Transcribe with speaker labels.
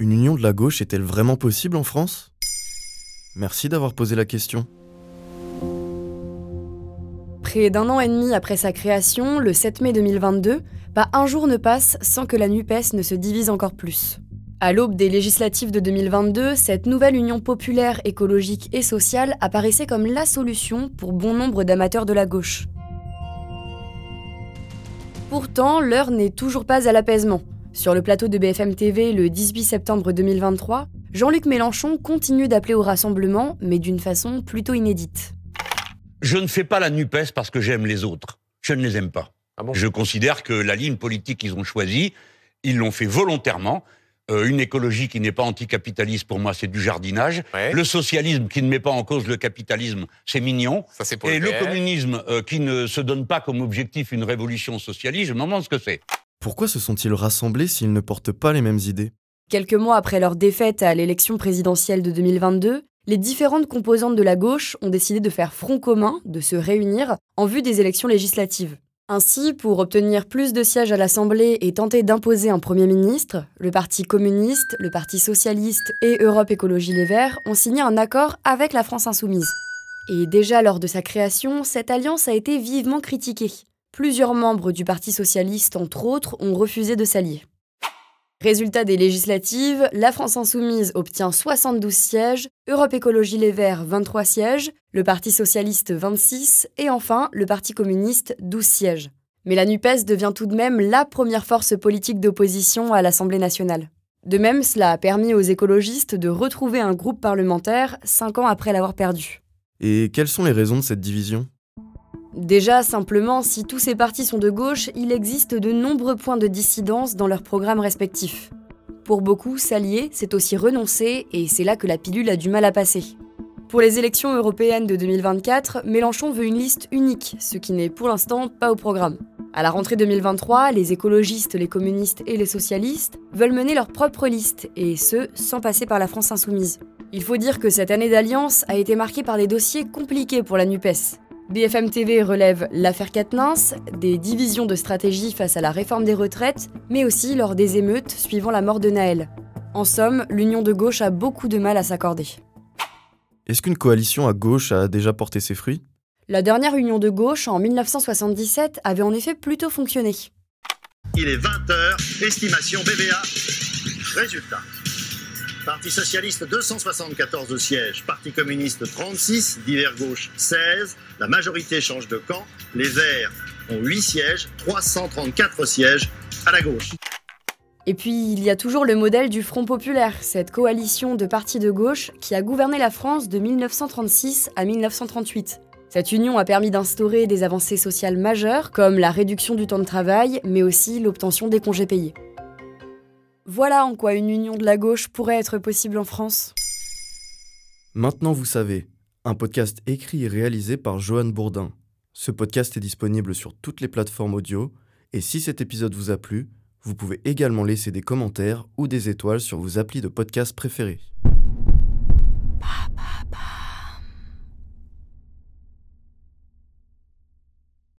Speaker 1: Une union de la gauche est-elle vraiment possible en France? Merci d'avoir posé la question.
Speaker 2: Près d'un an et demi après sa création, le 7 mai 2022, pas un jour ne passe sans que la NUPES ne se divise encore plus. À l'aube des législatives de 2022, cette nouvelle union populaire, écologique et sociale apparaissait comme la solution pour bon nombre d'amateurs de la gauche. Pourtant, l'heure n'est toujours pas à l'apaisement. Sur le plateau de BFM TV le 18 septembre 2023, Jean-Luc Mélenchon continue d'appeler au rassemblement, mais d'une façon plutôt inédite.
Speaker 3: Je ne fais pas la NUPES parce que j'aime les autres. Je ne les aime pas.
Speaker 4: Ah bon?
Speaker 3: Je considère que la ligne politique qu'ils ont choisie, ils l'ont fait volontairement. Euh, une écologie qui n'est pas anticapitaliste, pour moi, c'est du jardinage.
Speaker 4: Ouais.
Speaker 3: Le socialisme qui ne met pas en cause le capitalisme, c'est mignon.
Speaker 4: Ça, c'est pour
Speaker 3: Et le communisme euh, qui ne se donne pas comme objectif une révolution socialiste, je me demande ce que c'est.
Speaker 1: Pourquoi se sont-ils rassemblés s'ils ne portent pas les mêmes idées?
Speaker 2: Quelques mois après leur défaite à l'élection présidentielle de 2022, les différentes composantes de la gauche ont décidé de faire front commun, de se réunir en vue des élections législatives. Ainsi, pour obtenir plus de sièges à l'Assemblée et tenter d'imposer un Premier ministre, le Parti communiste, le Parti socialiste et Europe Écologie Les Verts ont signé un accord avec la France insoumise. Et déjà lors de sa création, cette alliance a été vivement critiquée. Plusieurs membres du Parti socialiste, entre autres, ont refusé de s'allier. Résultat des législatives, la France insoumise obtient 72 sièges, Europe Écologie Les Verts 23 sièges, le Parti socialiste 26 et enfin le Parti communiste 12 sièges. Mais la NUPES devient tout de même la première force politique d'opposition à l'Assemblée nationale. De même, cela a permis aux écologistes de retrouver un groupe parlementaire cinq ans après l'avoir perdu.
Speaker 1: Et quelles sont les raisons de cette division?
Speaker 2: Déjà, simplement, si tous ces partis sont de gauche, il existe de nombreux points de dissidence dans leurs programmes respectifs. Pour beaucoup, s'allier, c'est aussi renoncer, et c'est là que la pilule a du mal à passer. Pour les élections européennes de 2024, Mélenchon veut une liste unique, ce qui n'est pour l'instant pas au programme. À la rentrée 2023, les écologistes, les communistes et les socialistes veulent mener leur propre liste, et ce, sans passer par la France insoumise. Il faut dire que cette année d'alliance a été marquée par des dossiers compliqués pour la NUPES. BFM TV relève l'affaire Quatennens, des divisions de stratégie face à la réforme des retraites, mais aussi lors des émeutes suivant la mort de Naël. En somme, l'union de gauche a beaucoup de mal à s'accorder.
Speaker 1: Est-ce qu'une coalition à gauche a déjà porté ses fruits?
Speaker 2: La dernière union de gauche, en 1977, avait en effet plutôt fonctionné.
Speaker 5: Il est 20h, estimation BVA. Résultat. Parti socialiste 274 sièges, Parti communiste 36, divers gauche 16, la majorité change de camp, les Verts ont 8 sièges, 334 sièges à la gauche.
Speaker 2: Et puis, il y a toujours le modèle du Front populaire, cette coalition de partis de gauche qui a gouverné la France de 1936 à 1938. Cette union a permis d'instaurer des avancées sociales majeures, comme la réduction du temps de travail, mais aussi l'obtention des congés payés. Voilà en quoi une union de la gauche pourrait être possible en France.
Speaker 1: Maintenant vous savez, un podcast écrit et réalisé par Johan Bourdin. Ce podcast est disponible sur toutes les plateformes audio, et si cet épisode vous a plu, vous pouvez également laisser des commentaires ou des étoiles sur vos applis de podcast préférés.